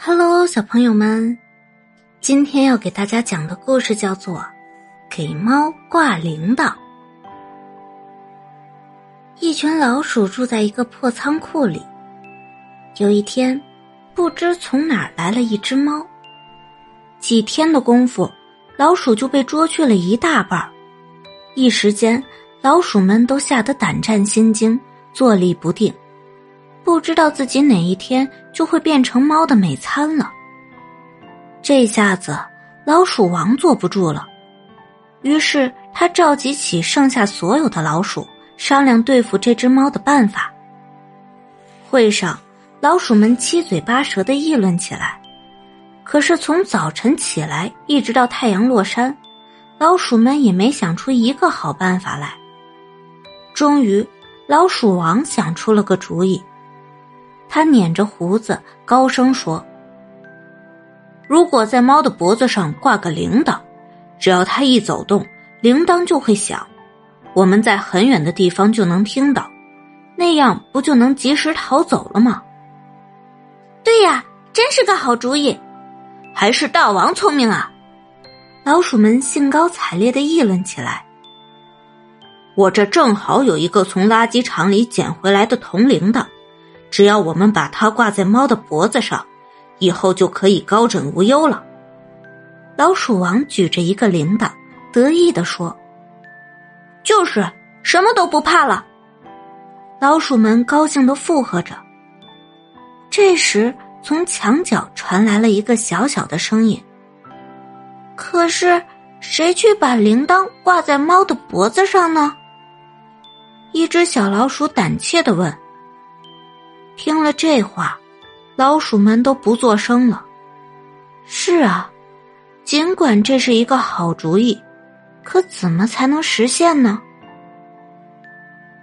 Hello，小朋友们，今天要给大家讲的故事叫做《给猫挂铃铛》。一群老鼠住在一个破仓库里。有一天，不知从哪儿来了一只猫。几天的功夫，老鼠就被捉去了一大半儿。一时间，老鼠们都吓得胆战心惊，坐立不定。不知道自己哪一天就会变成猫的美餐了。这下子老鼠王坐不住了，于是他召集起剩下所有的老鼠，商量对付这只猫的办法。会上，老鼠们七嘴八舌的议论起来。可是从早晨起来一直到太阳落山，老鼠们也没想出一个好办法来。终于，老鼠王想出了个主意。他捻着胡子，高声说：“如果在猫的脖子上挂个铃铛，只要它一走动，铃铛就会响，我们在很远的地方就能听到，那样不就能及时逃走了吗？”“对呀，真是个好主意，还是大王聪明啊！”老鼠们兴高采烈的议论起来。“我这正好有一个从垃圾场里捡回来的铜铃铛。”只要我们把它挂在猫的脖子上，以后就可以高枕无忧了。老鼠王举着一个铃铛，得意地说：“就是什么都不怕了。”老鼠们高兴的附和着。这时，从墙角传来了一个小小的声音：“可是，谁去把铃铛挂在猫的脖子上呢？”一只小老鼠胆怯的问。听了这话，老鼠们都不作声了。是啊，尽管这是一个好主意，可怎么才能实现呢？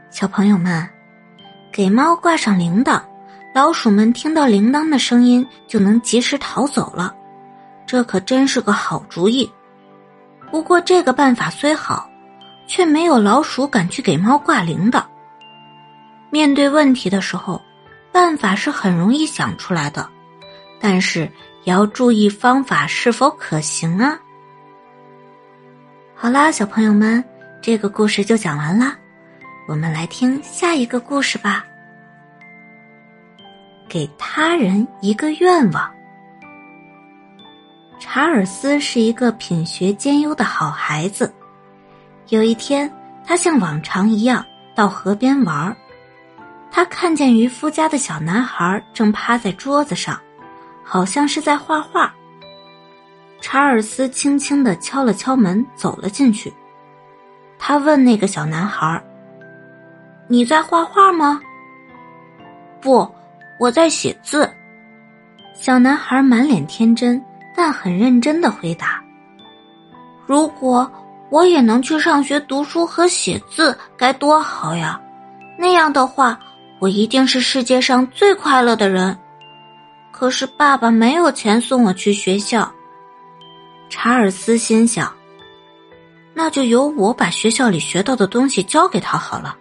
小朋友们，给猫挂上铃铛，老鼠们听到铃铛的声音就能及时逃走了。这可真是个好主意。不过，这个办法虽好，却没有老鼠敢去给猫挂铃铛。面对问题的时候。办法是很容易想出来的，但是也要注意方法是否可行啊。好啦，小朋友们，这个故事就讲完啦，我们来听下一个故事吧。给他人一个愿望。查尔斯是一个品学兼优的好孩子，有一天，他像往常一样到河边玩儿。他看见渔夫家的小男孩正趴在桌子上，好像是在画画。查尔斯轻轻的敲了敲门，走了进去。他问那个小男孩：“你在画画吗？”“不，我在写字。”小男孩满脸天真，但很认真的回答：“如果我也能去上学读书和写字，该多好呀！那样的话。”我一定是世界上最快乐的人，可是爸爸没有钱送我去学校。查尔斯心想：“那就由我把学校里学到的东西教给他好了。”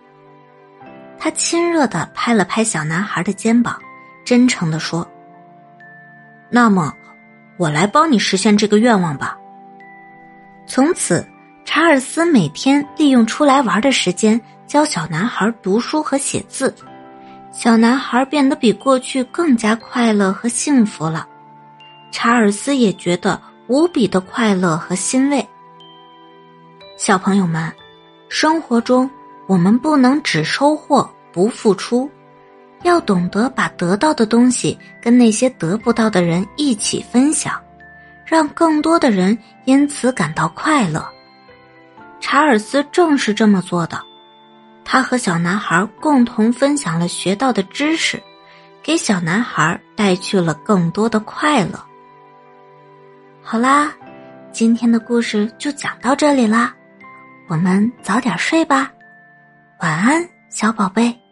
他亲热的拍了拍小男孩的肩膀，真诚的说：“那么，我来帮你实现这个愿望吧。”从此，查尔斯每天利用出来玩的时间教小男孩读书和写字。小男孩变得比过去更加快乐和幸福了，查尔斯也觉得无比的快乐和欣慰。小朋友们，生活中我们不能只收获不付出，要懂得把得到的东西跟那些得不到的人一起分享，让更多的人因此感到快乐。查尔斯正是这么做的。他和小男孩共同分享了学到的知识，给小男孩带去了更多的快乐。好啦，今天的故事就讲到这里啦，我们早点睡吧，晚安，小宝贝。